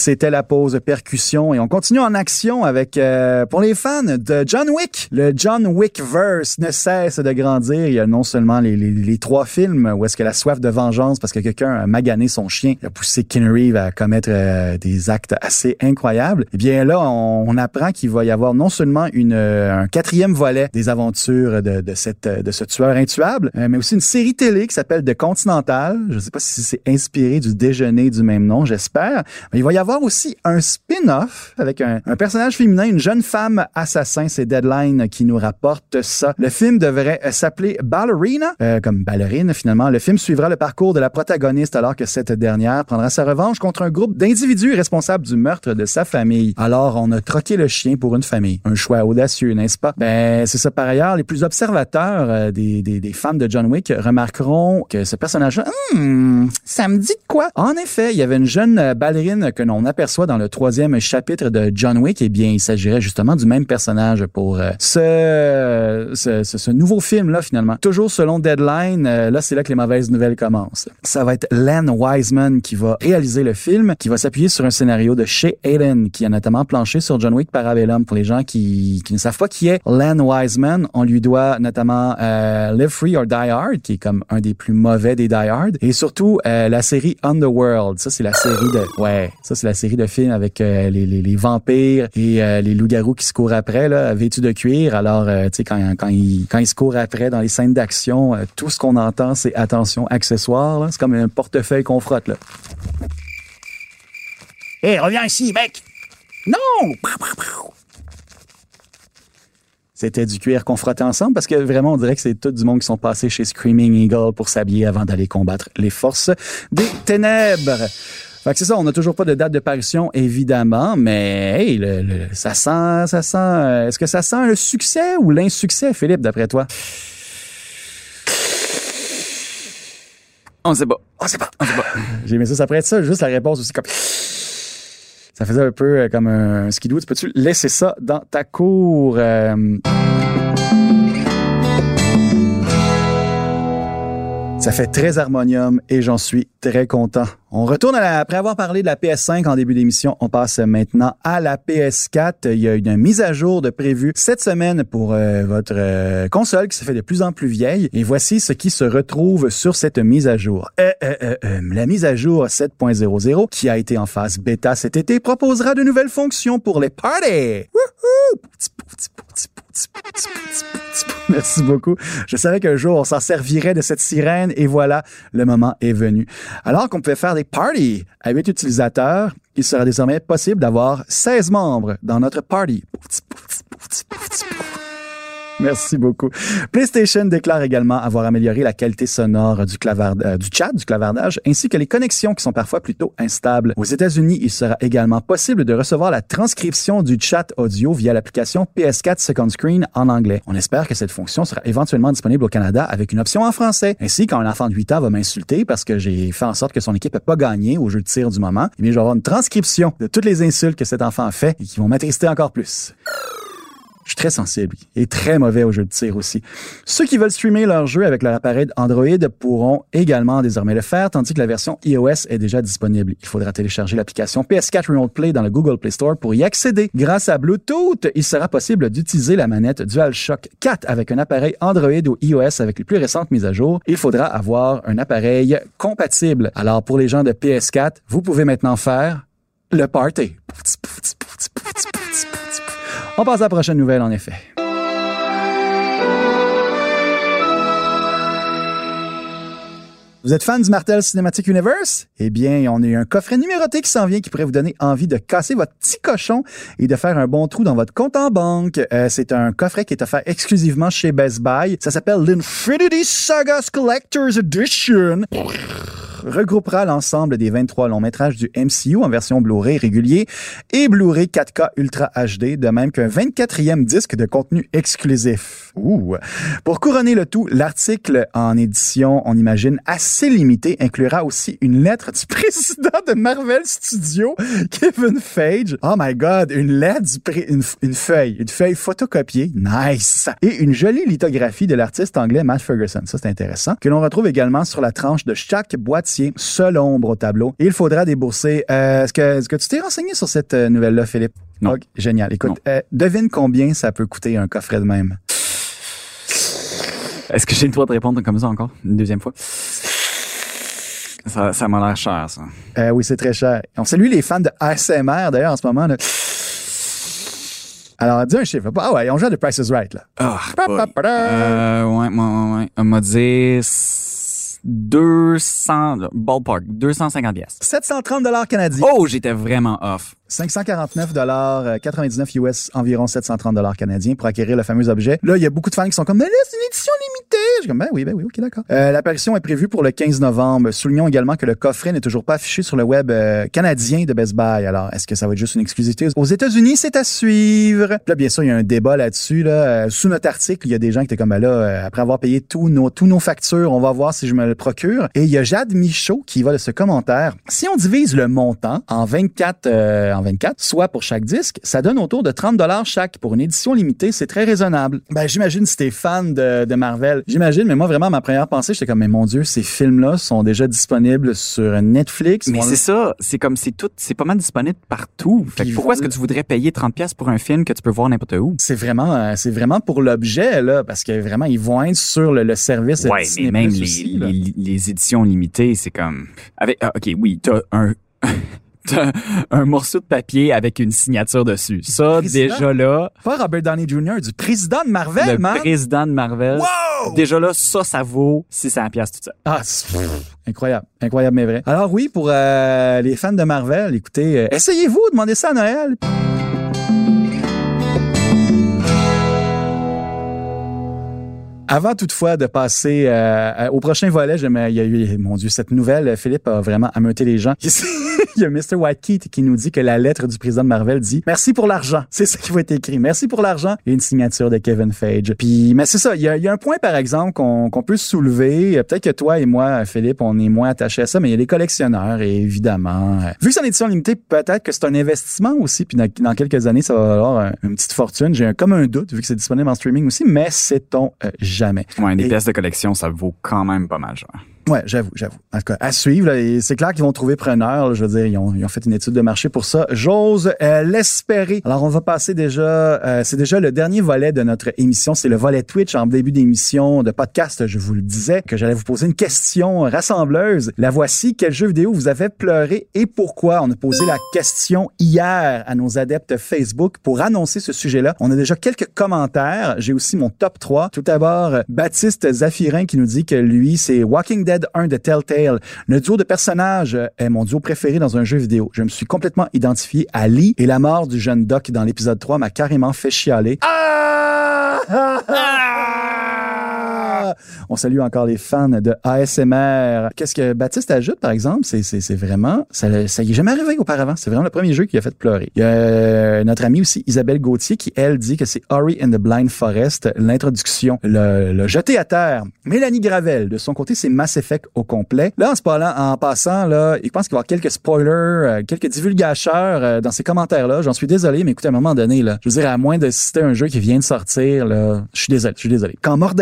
C'était la pause percussion et on continue en action avec, euh, pour les fans de John Wick, le John Wick verse ne cesse de grandir. Il y a non seulement les, les, trois films où est-ce que la soif de vengeance parce que quelqu'un a magané son chien, a poussé Ken Reeves à commettre euh, des actes assez incroyables. Eh bien là, on, apprend qu'il va y avoir non seulement une, euh, un quatrième volet des aventures de, de, cette, de ce tueur intuable, mais aussi une série télé qui s'appelle The Continental. Je ne sais pas si c'est inspiré du déjeuner du même nom, j'espère. Mais il va y aussi un spin-off avec un, personnage féminin, une jeune femme assassin. C'est Deadline qui nous rapporte ça. Le film devrait euh, s'appeler Ballerina, euh, comme ballerine finalement. Le film suivra le parcours de la protagoniste alors que cette dernière prendra sa revanche contre un groupe d'individus responsables du meurtre de sa famille. Alors, on a troqué le chien pour une famille. Un choix audacieux, n'est-ce pas? Ben, c'est ça par ailleurs. Les plus observateurs euh, des, des, des, fans de John Wick remarqueront que ce personnage-là, hmm, ça me dit quoi? En effet, il y avait une jeune ballerine que l'on on aperçoit dans le troisième chapitre de John Wick, eh bien, il s'agirait justement du même personnage pour euh, ce, ce, nouveau film-là, finalement. Toujours selon Deadline, euh, là, c'est là que les mauvaises nouvelles commencent. Ça va être Len Wiseman qui va réaliser le film, qui va s'appuyer sur un scénario de Shea Allen, qui a notamment planché sur John Wick Parabellum. Pour les gens qui, ne savent pas qui est Len Wiseman, on lui doit notamment euh, Live Free or Die Hard, qui est comme un des plus mauvais des Die Hard, et surtout la série Underworld. Ça, c'est la série de... Ouais, ça, c'est la série de films avec euh, les, les, les, vampires et euh, les loups-garous qui se courent après, là, vêtus de cuir. Alors, euh, tu sais, quand, quand, ils, quand ils se courent après dans les scènes d'action, tout ce qu'on entend, c'est attention, accessoire. C'est comme un portefeuille qu'on frotte. Là. Hé, hey, reviens ici, mec! Non! C'était du cuir qu'on frottait ensemble parce que vraiment, on dirait que c'est tout du monde qui sont passés chez Screaming Eagle pour s'habiller avant d'aller combattre les forces des ténèbres. Fait que c'est ça, on n'a toujours pas de date de parution, évidemment, mais hey, le, le, ça sent, ça sent. Est-ce que ça sent le succès ou l'insuccès, Philippe, d'après toi? On sait pas. On sait pas. J'ai aimé ça. Ça pourrait être ça, juste la réponse aussi comme. Ça faisait un peu euh, comme un skidoo. Tu peux-tu laisser ça dans ta cour? Euh, Ça fait très harmonium et j'en suis très content. On retourne à la- après avoir parlé de la PS5 en début d'émission, on passe maintenant à la PS4. Il y a une mise à jour de prévue cette semaine pour euh, votre euh, console qui se fait de plus en plus vieille. Et voici ce qui se retrouve sur cette mise à jour. Euh, euh, la mise à jour 7.00 qui a été en phase bêta cet été proposera de nouvelles fonctions pour les parties. Merci beaucoup. Je savais qu'un jour on s'en servirait de cette sirène et voilà, le moment est venu. Alors qu'on pouvait faire des parties à 8 utilisateurs, il sera désormais possible d'avoir 16 membres dans notre party. Pouti, pouti, pouti. Merci beaucoup. PlayStation déclare également avoir amélioré la qualité sonore du, clavard, euh, du chat, du clavardage, ainsi que les connexions qui sont parfois plutôt instables. Aux États-Unis, il sera également possible de recevoir la transcription du chat audio via l'application PS4 Second Screen en anglais. On espère que cette fonction sera éventuellement disponible au Canada avec une option en français. Ainsi, quand un enfant de 8 ans va m'insulter parce que j'ai fait en sorte que son équipe n'a pas gagné au jeu de tir du moment, eh bien, je vais avoir une transcription de toutes les insultes que cet enfant a fait et qui vont m'attrister encore plus. Je suis très sensible et très mauvais au jeu de tir aussi. Ceux qui veulent streamer leur jeu avec leur appareil Android pourront également désormais le faire, tandis que la version iOS est déjà disponible. Il faudra télécharger l'application PS4 Remote Play dans le Google Play Store pour y accéder. Grâce à Bluetooth, il sera possible d'utiliser la manette DualShock 4 avec un appareil Android ou iOS avec les plus récentes mises à jour. Il faudra avoir un appareil compatible. Alors pour les gens de PS4, vous pouvez maintenant faire le party. On passe à la prochaine nouvelle, en effet. Vous êtes fan du Martel Cinematic Universe? Eh bien, on a eu un coffret numéroté qui s'en vient qui pourrait vous donner envie de casser votre petit cochon et de faire un bon trou dans votre compte en banque. Euh, c'est un coffret qui est offert exclusivement chez Best Buy. Ça s'appelle l'Infinity Sagas Collector's Edition regroupera l'ensemble des 23 longs métrages du MCU en version Blu-ray régulier et Blu-ray 4K Ultra HD, de même qu'un 24e disque de contenu exclusif. Ouh. Pour couronner le tout, l'article en édition, on imagine, assez limité, inclura aussi une lettre du président de Marvel Studios, Kevin Feige. Oh my god, une lettre du une, une feuille, une feuille photocopiée. Nice! Et une jolie lithographie de l'artiste anglais Matt Ferguson. Ça, c'est intéressant. Que l'on retrouve également sur la tranche de chaque boîtier, seule ombre au tableau. Il faudra débourser. Euh, est-ce que, est-ce que tu t'es renseigné sur cette euh, nouvelle-là, Philippe? Non. Ok, génial. Écoute, euh, devine combien ça peut coûter un coffret de même? Est-ce que j'ai le droit de répondre comme ça encore? Une deuxième fois? Ça, ça m'a l'air cher, ça. Euh, oui, c'est très cher. On salue les fans de ASMR, d'ailleurs, en ce moment. Là. Alors, dis un chiffre. Ah ouais, on joue à The Price is Right, là. Ah, da. Euh, ouais, ouais, ouais. On m'a dit 200, ballpark, 250 pièces. 730 dollars canadiens. Oh, j'étais vraiment off. 549 dollars, euh, 99 US, environ 730 dollars canadiens pour acquérir le fameux objet. Là, il y a beaucoup de fans qui sont comme, mais là, c'est une édition limitée. Je suis comme, ben oui, ben oui, ok, d'accord. Euh, L'apparition est prévue pour le 15 novembre. Soulignons également que le coffret n'est toujours pas affiché sur le web euh, canadien de Best Buy. Alors, est-ce que ça va être juste une exclusivité aux États-Unis? C'est à suivre. Là, bien sûr, il y a un débat là-dessus. Là. Euh, sous notre article, il y a des gens qui étaient comme, ben là, euh, après avoir payé tous nos, tous nos factures, on va voir si je me le procure. Et il y a Jade Michaud qui va de ce commentaire. Si on divise le montant en 24, euh, en 24, soit pour chaque disque, ça donne autour de 30 dollars chaque. Pour une édition limitée, c'est très raisonnable. Ben, j'imagine si t'es fan de, de Marvel. J'imagine, mais moi, vraiment, ma première pensée, j'étais comme, mais mon Dieu, ces films-là sont déjà disponibles sur Netflix. Mais c'est ça, c'est comme c'est tout, c'est pas mal disponible partout. Fait que pourquoi est-ce que tu voudrais payer 30 pièces pour un film que tu peux voir n'importe où? c'est vraiment, euh, c'est vraiment pour l'objet, là, parce que vraiment, ils vont être sur le, le service Ouais, mais même aussi, les, les éditions limitées, c'est comme avec ah, OK, oui, t'as un un morceau de papier avec une signature dessus. Ça président? déjà là, Pas Robert Downey Jr., du président de Marvel, le man. président de Marvel, Wow! déjà là ça ça vaut 600 pièces tout ça. Ah, incroyable, incroyable mais vrai. Alors oui, pour euh, les fans de Marvel, écoutez, euh, essayez-vous, demandez ça à Noël. Avant toutefois de passer euh, au prochain volet, il y a eu, mon Dieu, cette nouvelle, Philippe a vraiment ameuté les gens. il y a Mr. Whitekeat qui nous dit que la lettre du président de Marvel dit Merci pour l'argent. C'est ça qui va être écrit. Merci pour l'argent et une signature de Kevin Feige. Puis, mais c'est ça. Il y, a, il y a un point, par exemple, qu'on qu'on peut soulever. Peut-être que toi et moi, Philippe, on est moins attachés à ça, mais il y a les collectionneurs évidemment, euh, vu que c'est en édition limitée, peut-être que c'est un investissement aussi. Puis dans, quelques années, ça va valoir un- une petite fortune. J'ai comme un doute vu que c'est disponible en streaming aussi, mais sait-on euh, jamais. Ouais, des Et- pièces de collection, ça vaut quand même pas mal cher. Ouais, j'avoue, j'avoue. En tout cas, à suivre. c'est clair qu'ils vont trouver preneur. là, je veux dire, ils ont, ils ont fait une étude de marché pour ça. J'ose euh, l'espérer. Alors, on va passer déjà. euh, c'est déjà le dernier volet de notre émission. C'est le volet Twitch en début d'émission de podcast. Je vous le disais que j'allais vous poser une question rassembleuse. La voici. Quel jeu vidéo vous avez pleuré et pourquoi? On a posé la question hier à nos adeptes Facebook pour annoncer ce sujet-là. On a déjà quelques commentaires. J'ai aussi mon top 3. Tout d'abord, Baptiste Zaffirin qui nous dit que lui, c'est Walking Dead 1 de Telltale. Le duo de personnages est mon duo préféré dans un jeu vidéo. Je me suis complètement identifié à Lee et la mort du jeune Doc dans l'épisode 3 m'a carrément fait chialer. Ah! On salue encore les fans de ASMR. Qu'est-ce que Baptiste ajoute, par exemple? C'est, vraiment, ça, ça est jamais arrivé auparavant. C'est vraiment le premier jeu qui a fait pleurer. Il y a euh, notre amie aussi, Isabelle Gauthier, qui, elle, dit que c'est Ori and the Blind Forest, l'introduction, le, le jeté à terre. Mélanie Gravel, de son côté, c'est Mass Effect au complet. Là, en, se parlant, en passant, là, il pense qu'il va y avoir quelques spoilers, euh, quelques divulgateurs euh, dans ces commentaires-là. J'en suis désolé, mais écoutez, à un moment donné, là, je veux dire, à moins de citer un jeu qui vient de sortir, là, je suis désolé, je suis désolé. Quand meurt,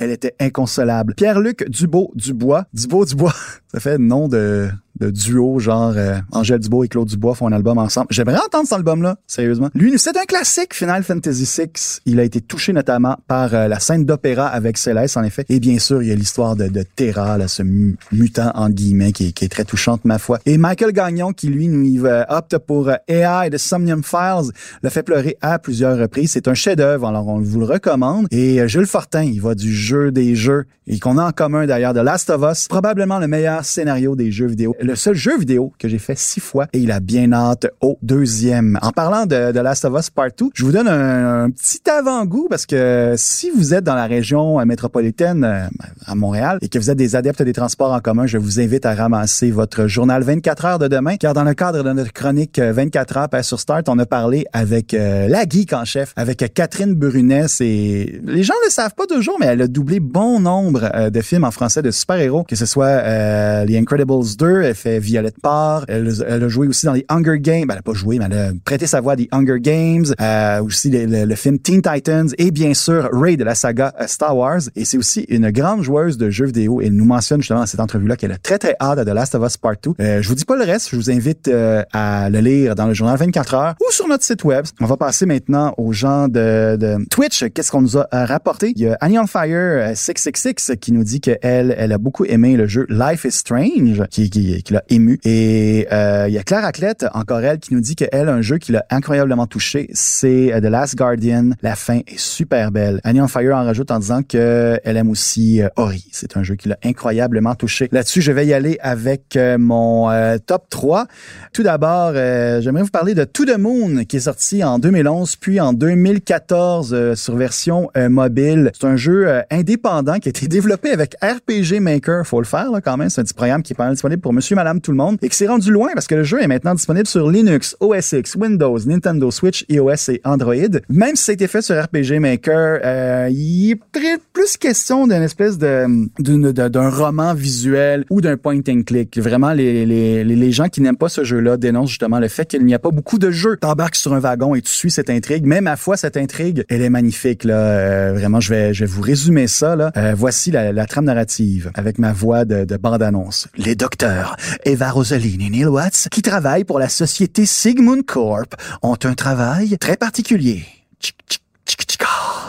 elle inconsolable. Pierre-Luc Dubo-Dubois, Dubo-Dubois, ça fait nom de, de duo, genre euh, Angèle Dubois et Claude Dubois font un album ensemble. J'aimerais entendre cet album-là, sérieusement. Lui, c'est un classique, Final Fantasy VI. Il a été touché notamment par euh, la scène d'opéra avec Céleste, en effet. Et bien sûr, il y a l'histoire de, Terra, là, ce mu- mutant, en guillemets, qui, est- très touchante, ma foi. Et Michael Gagnon, qui lui, nous va- opte pour euh, AI de Somnium Files, l'a fait pleurer à plusieurs reprises. C'est un chef-d'œuvre, alors on vous le recommande. Et euh, Jules Fortin, il va du jeu des jeux, et qu'on a en commun d'ailleurs, de Last of Us, probablement le meilleur scénario des jeux vidéo. Le seul jeu vidéo que j'ai fait six fois, et il a bien hâte au deuxième. En parlant de, de Last of Us Part 2, je vous donne un, petit avant-goût, parce que si vous êtes dans la région euh, métropolitaine, euh, à Montréal, et que vous êtes des adeptes des transports en commun, je vous invite à ramasser votre journal 24 heures de demain, car dans le cadre de notre chronique euh, 24 heures passe sur Start, on a parlé avec euh, la geek en chef, avec euh, Catherine Brunet. C'est les gens le savent pas toujours, mais elle a doublé bon nombre euh, de films en français de super-héros, que ce soit euh, les Incredibles 2, fait Violette Parr, elle, elle a joué aussi dans les Hunger Games, ben, elle a pas joué, mais elle a prêté sa voix à des Hunger Games, euh, aussi le, le- le film Teen Titans et bien sûr Ray de la saga euh, Star Wars. Et c'est aussi une grande joueuse de jeux vidéo. Elle nous mentionne justement dans cette entrevue-là qu'elle a très très hâte à The Last of Us Part 2. Euh, je vous dis pas le reste, je vous invite euh, à le lire dans le journal 24 heures ou sur notre site web. On va passer maintenant aux gens de, de Twitch. Qu'est-ce qu'on nous a euh, rapporté? Il y a Annie on Fire euh, 666 qui nous dit qu'elle, elle a beaucoup aimé le jeu Life is Strange, qui, qui, qui l'a ému. Et euh, il y a Claire Aclette, encore elle, qui nous dit qu'elle, un jeu qui l'a incroyablement touché, c'est euh, The Last Guardian. La fin est super belle. Annie on Fire en rajoute en disant qu'elle aime aussi euh, Ori. C'est un jeu qui l'a incroyablement touché. Là-dessus, je vais y aller avec euh, mon euh, top 3. Tout d'abord, euh, j'aimerais vous parler de To the Moon, qui est sorti en 2011, puis en 2014 euh, sur version euh, mobile. C'est un jeu euh, indépendant qui a été développé avec RPG Maker. Faut le faire là, quand même. C'est un petit programme qui est pas mal disponible pour monsieur, madame, tout le monde. Et qui s'est rendu loin parce que le jeu est maintenant disponible sur Linux, OS X, Windows, Nintendo Switch, iOS et Android. Même si ça a été fait sur RPG Maker, euh, il est très- plus question d'une espèce de d'un roman visuel ou d'un point and click. Vraiment, les, les, les gens qui n'aiment pas ce jeu-là dénoncent justement le fait qu'il n'y a pas beaucoup de jeux. T'embarques sur un wagon et tu suis cette intrigue. Mais ma foi, cette intrigue, elle est magnifique. Là. Euh, vraiment, je vais, je vais vous résumer ça. Euh, voici la, trame narrative avec ma voix de bande-annonce. Les docteurs Eva Rosaline et Neil Watts, qui travaillent pour la société Sigmund Corp, ont un travail très particulier.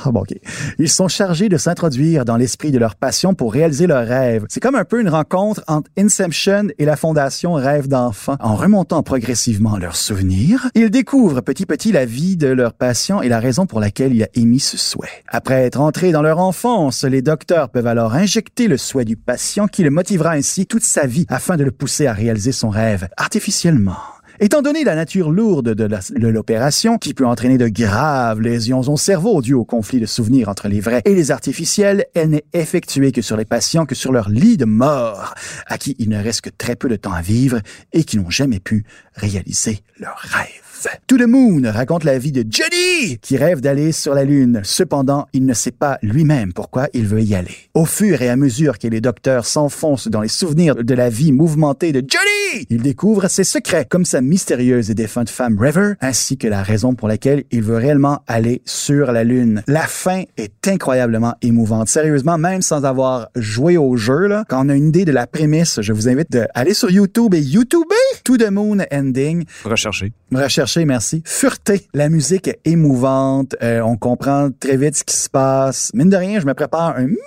Ah, bon. Ils sont chargés de s'introduire dans l'esprit de leur passion pour réaliser leurs rêves. C'est comme un peu une rencontre entre Inception et la fondation Rêve d'enfant. En remontant progressivement leurs souvenirs, ils découvrent petit petit la vie de leur patient et la raison pour laquelle il a émis ce souhait. Après être entrés dans leur enfance, les docteurs peuvent alors injecter le souhait du patient qui le motivera ainsi toute sa vie afin de le pousser à réaliser son rêve artificiellement Étant donné la nature lourde de l'opération, qui peut entraîner de graves lésions au cerveau dues au conflit de souvenirs entre les vrais et les artificiels, elle n'est effectuée que sur les patients que sur leur lit de mort, à qui il ne reste que très peu de temps à vivre et qui n'ont jamais pu réaliser leurs rêves. To the Moon raconte la vie de Johnny, qui rêve d'aller sur la Lune. Cependant, il ne sait pas lui-même pourquoi il veut y aller. Au fur et à mesure que les docteurs s'enfoncent dans les souvenirs de la vie mouvementée de Johnny, il découvre ses secrets, comme sa mystérieuse et défunte femme River, ainsi que la raison pour laquelle il veut réellement aller sur la Lune. La fin est incroyablement émouvante. Sérieusement, même sans avoir joué au jeu, là, quand on a une idée de la prémisse, je vous invite à aller sur YouTube et YouTuber To the Moon Ending. Rechercher. Rechercher, merci. Fureté. La musique est émouvante. Euh, on comprend très vite ce qui se passe. Mine de rien, je me prépare un minimum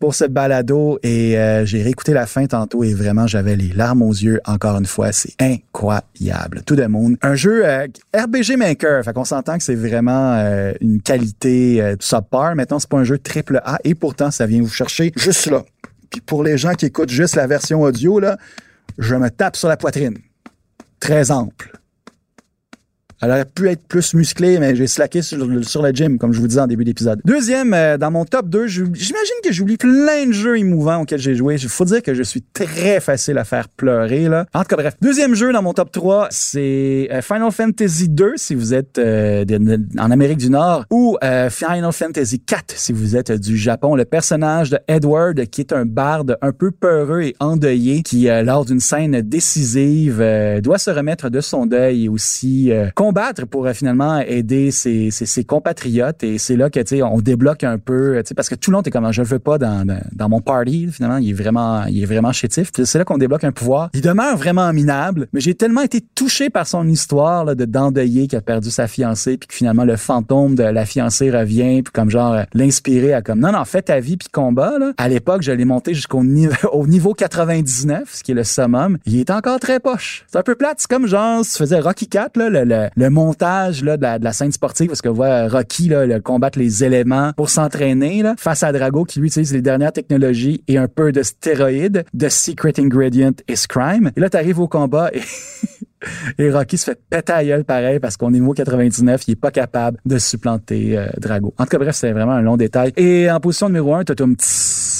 pour ce balado et euh, j'ai réécouté la fin tantôt et vraiment j'avais les larmes aux yeux encore une fois. C'est incroyable. Tout de monde. Un jeu euh, RBG Maker. Fait qu'on s'entend que c'est vraiment euh, une qualité subpar. Maintenant, c'est pas un jeu triple A et pourtant ça vient vous chercher juste là. Puis pour les gens qui écoutent juste la version audio je me tape sur la poitrine. Très ample. Elle aurait pu être plus musclée, mais j'ai slacké sur, sur le gym, comme je vous disais en début d'épisode. Deuxième, euh, dans mon top 2, je- j'imagine que j'oublie plein de jeux émouvants auxquels j'ai joué. Il faut dire que je suis très facile à faire pleurer. Là. En tout cas, bref. Deuxième jeu dans mon top 3, c'est euh, Final Fantasy 2 si vous êtes euh, en Amérique du Nord ou euh, Final Fantasy 4 si vous êtes du Japon. Le personnage de Edward, qui est un barde un peu peureux et endeuillé, qui, euh, lors d'une scène décisive, euh, doit se remettre de son deuil et aussi euh, pour euh, finalement aider ses, ses, compatriotes. Et c'est là que, on débloque un peu, tu sais, parce que tout le monde est comme, je le veux pas dans, dans, dans mon party, finalement, il est vraiment, il est vraiment chétif. C'est là qu'on débloque un pouvoir. Il demeure vraiment minable, mais j'ai tellement été touché par son histoire, là, de d'endeuillé qui a perdu sa fiancée, puis que finalement, le fantôme de la fiancée revient, puis comme genre, euh, l'inspirer à comme, non, non, fais ta vie, puis combat, là. À l'époque, je l'ai monté jusqu'au niveau, au niveau 99, ce qui est le summum. Il est encore très poche. C'est un peu plate. C'est comme genre, si tu faisais Rocky 4, là, le, le, le montage là, de, la, de scène sportive, parce que voit Rocky là, le combattre les éléments pour s'entraîner là, face à Drago qui lui utilise les dernières technologies et un peu de stéroïdes. The secret ingredient is crime. Et là, tu arrives au combat et Et Rocky se fait péter à gueule pareil parce qu'on est niveau 99, il est pas capable de supplanter euh, Drago. En tout cas, bref, c'est vraiment un long détail. Et en position numéro 1, Totum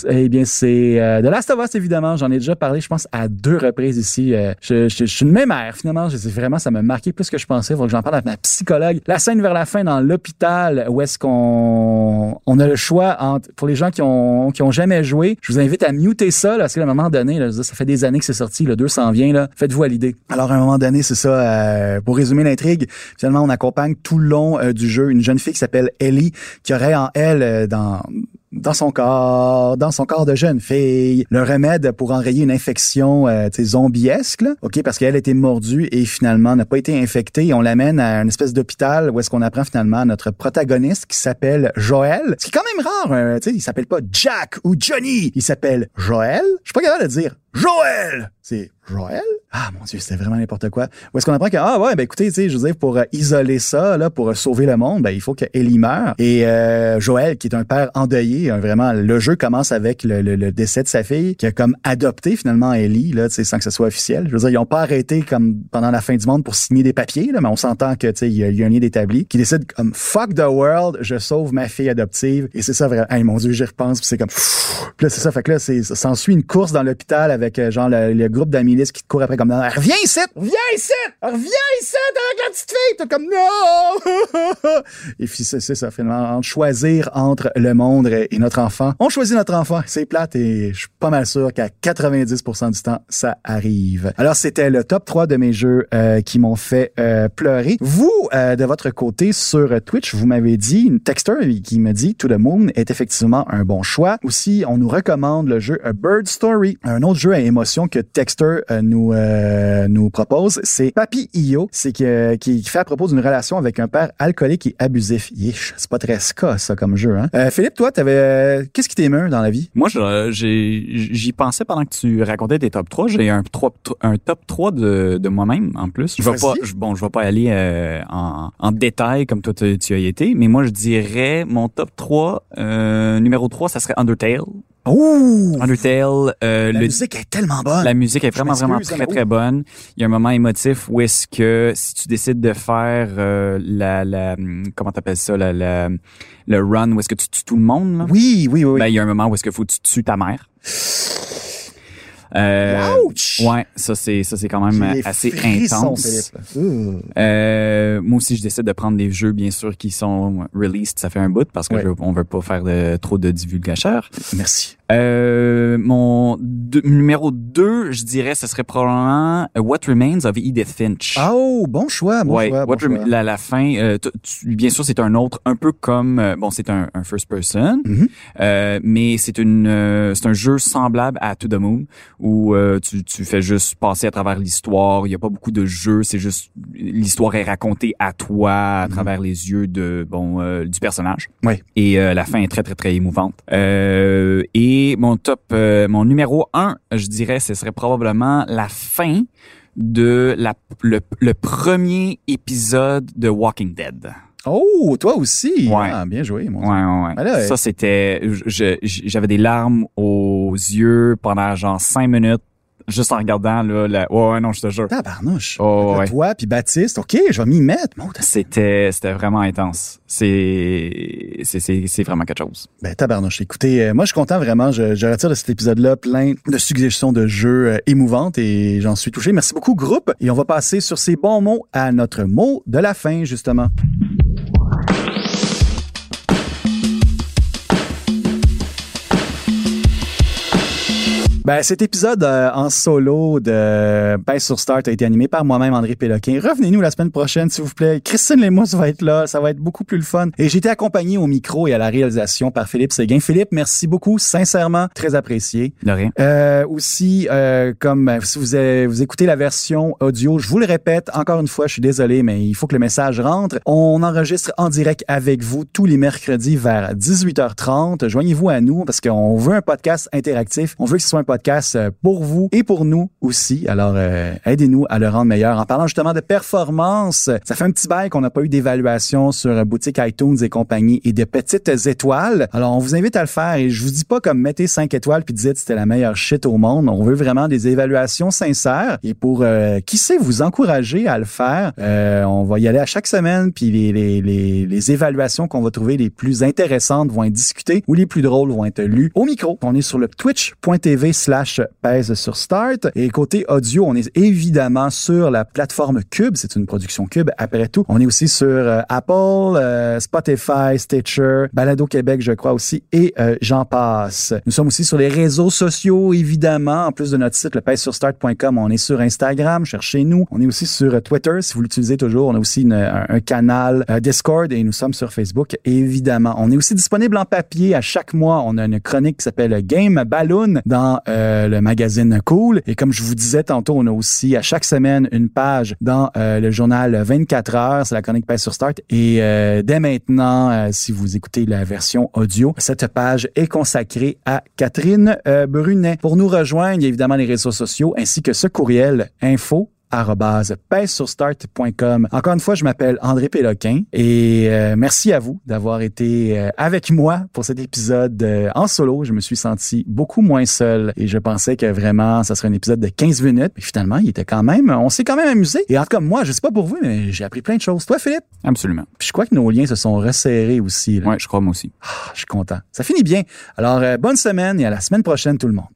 eh bien, c'est euh, The Last of Us, évidemment. J'en ai déjà parlé, je pense, à deux reprises ici. Euh, je, je, je suis une mémère, finalement. Je, vraiment, ça m'a marqué plus que je pensais. Faut que j'en parle avec ma psychologue. La scène vers la fin dans l'hôpital où est-ce qu'on on a le choix entre, pour les gens qui ont, qui ont jamais joué, je vous invite à muter ça, là, parce qu'à un moment donné, là, ça fait des années que c'est sorti, le 200 vient, là. Faites-vous à l'idée. Alors, à un moment donné, c'est ça, euh, pour résumer l'intrigue, finalement, on accompagne tout le long euh, du jeu une jeune fille qui s'appelle Ellie, qui aurait en elle, euh, dans dans son corps, dans son corps de jeune fille, le remède pour enrayer une infection euh, zombiesque, là, ok, parce qu'elle a été mordue et finalement n'a pas été infectée. Et on l'amène à une espèce d'hôpital où est-ce qu'on apprend finalement notre protagoniste qui s'appelle Joël. Ce qui est quand même rare, euh, tu sais, il s'appelle pas Jack ou Johnny, il s'appelle Joël. Je suis pas capable de dire Joël. C'est Joël? Ah mon dieu, c'était vraiment n'importe quoi. Où est-ce qu'on apprend que ah ouais, ben écoutez, tu sais, je veux dire pour euh, isoler ça là, pour euh, sauver le monde, ben il faut que Ellie meure. Et euh, Joël, qui est un père endeuillé, hein, vraiment, le jeu commence avec le, le- le décès de sa fille, qui a comme adopté finalement Ellie là, tu sais, sans que ce soit officiel. Je veux dire, ils ont pas arrêté comme pendant la fin du monde pour signer des papiers là, mais on s'entend que tu sais, il y, y a un lien d'établi qui décide comme fuck the world, je sauve ma fille adoptive. Et c'est ça vraiment. Hey, mon dieu, j'y repense, c'est comme. Puis là, c'est ça. Fait que là, c'est, s'ensuit une course dans l'hôpital avec euh, genre le, groupe d'amis qui te court après comme reviens ici, reviens ici, reviens ici avec la petite fille. T'es comme non. et puis c'est, ça finalement choisir entre le monde et notre enfant. On choisit notre enfant. C'est plate et je suis pas mal sûr qu'à 90% du temps ça arrive. Alors c'était le top 3 de mes jeux euh, qui m'ont fait euh, pleurer. Vous de votre côté sur Twitch, vous m'avez dit une texteur qui me dit To the Moon est effectivement un bon choix. Aussi, on nous recommande le jeu A Bird Story, un autre jeu à émotion que Texter euh, nous euh, nous propose, c'est Papi Io, c'est que qui fait à propos d'une relation avec un père alcoolique et abusif. Yeesh, c'est pas très ska ça comme jeu hein. Euh, Philippe, toi t'avais euh, qu'est-ce qui t'émeut dans la vie? Moi, j'ai- j'y pensais pendant que tu racontais tes top 3. J'ai un, un top 3 de, de moi-même, en plus. Je vais pas, je- bon, je vais pas aller euh, en, en détail comme toi tu, tu as été, mais moi, je dirais mon top 3, euh, numéro 3, ça serait Undertale. Ouh! Undertale, euh, La le musique est tellement bonne. La musique est vraiment, vraiment très, très bonne. Il y a un moment émotif où est-ce que si tu décides de faire euh, la, la, hum, comment t'appelles ça, la, la- le run où est-ce que tu tues tout le monde, là? Oui, oui, oui. Ben, il y a un moment où est-ce qu'il faut que tu tues ta mère. Euh, Ouch! ouais, ça c'est ça c'est quand même assez intense. Ouh. Euh, moi aussi, je décide de prendre des jeux, bien sûr, qui sont released. Ça fait un bout parce que je, on veut pas faire de, trop de divulgateurs. Merci. Euh, mon deux- numéro 2, je dirais, ce serait probablement What Remains of Edith Finch. Oh, bon choix, bon ouais, choix, bon What Rem- choix. la, la fin, euh, tu- tu- bien sûr, c'est un autre, un peu comme, euh, bon, c'est un, un first person, Mhm. euh, mais c'est une, euh, c'est un jeu semblable à To the Moon où euh, tu, tu fais juste passer à travers l'histoire. Il y a pas beaucoup de jeux, c'est juste l'histoire est racontée à toi à travers les yeux de, bon, euh, du personnage. Ouais. Et euh, la fin est très très très émouvante. Euh, et mon top, euh, mon numéro un, je dirais, ce serait probablement la fin de la, le, le premier épisode de Walking Dead. Oh, toi aussi? Ouais. Ah, bien joué, mon Ouais, ouais, ouais. Là, Ça, c'était, j'avais des larmes aux yeux pendant genre cinq minutes, juste en regardant, là, la, ouais, ouais, non, je te jure. Tabarnouche. Oh, ouais. Toi puis Baptiste, OK, je vais m'y mettre. C'était, c'était vraiment intense. C'est, c'est, vraiment quelque chose. Ben, tabarnouche. Écoutez, euh, moi, je suis content vraiment. Je, je retire de cet épisode-là plein de suggestions de jeux euh, émouvantes et j'en suis touché. Merci beaucoup, groupe. Et on va passer sur ces bons mots à notre mot de la fin, justement. Ben, cet épisode euh, en solo de Pèse sur Start a été animé par moi-même, André Péloquin. Revenez-nous la semaine prochaine, s'il vous plaît. Christine Lemos va être là. Ça va être beaucoup plus le fun. Et j'ai été accompagné au micro et à la réalisation par Philippe Séguin. Philippe, merci beaucoup. Sincèrement, très apprécié. De rien. Euh, aussi, euh, comme euh, si vous, avez- vous écoutez la version audio, je vous le répète, encore une fois, je suis désolé, mais il faut que le message rentre. On enregistre en direct avec vous tous les mercredis vers 18h30. Joignez-vous à nous parce qu'on veut un podcast interactif. On veut que ce soit un podcast euh, pour vous et pour nous aussi. Alors, euh, aidez-nous à le rendre meilleur. En parlant justement de performance, ça fait un petit bail qu'on n'a pas eu d'évaluation sur euh, boutique iTunes et compagnie et de petites étoiles. Alors, on vous invite à le faire et je vous dis pas comme mettez 5 étoiles puis dites c'était la meilleure shit au monde. On veut vraiment des évaluations sincères et pour euh, qui sait vous encourager à le faire, euh, on va y aller à chaque semaine puis les, les, les, les évaluations qu'on va trouver les plus intéressantes vont être discutées ou les plus drôles vont être lues au micro. On est sur le twitch.tv slash pèse sur start et côté audio, on est évidemment sur la plateforme Cube. C'est une production Cube après tout. On est aussi sur euh, Apple, euh, Spotify, Stitcher, Balado Québec, je crois aussi, et euh, j'en passe. Nous sommes aussi sur les réseaux sociaux, évidemment. En plus de notre site, le pèse-sur-start.com, on est sur Instagram, cherchez-nous. On est aussi sur Twitter, si vous l'utilisez toujours. On a aussi un, un canal Discord et nous sommes sur Facebook, évidemment. On est aussi disponible en papier. À chaque mois, on a une chronique qui s'appelle Game Balloon dans euh, le magazine Cool. Et comme je vous disais tantôt, on a aussi à chaque semaine une page dans euh, le journal 24 heures. C'est la chronique Pèse sur Start. Et euh, dès maintenant, si vous écoutez la version audio, cette page est consacrée à Catherine Brunet. Pour nous rejoindre, il y a évidemment les réseaux sociaux ainsi que ce courriel info Encore une fois, je m'appelle André Péloquin et euh, merci à vous d'avoir été euh, avec moi pour cet épisode euh, en solo. Je me suis senti beaucoup moins seul et je pensais que vraiment ça serait un épisode de 15 minutes. Mais finalement, il était quand même, on s'est quand même amusé. Et en tout cas, moi, je sais pas pour vous, mais j'ai appris plein de choses. Toi, Philippe? Absolument. Puis je crois que nos liens se sont resserrés aussi. là. Ouais, je crois moi aussi. Ah, je suis content. Ça finit bien. Alors, bonne semaine et à la semaine prochaine, tout le monde.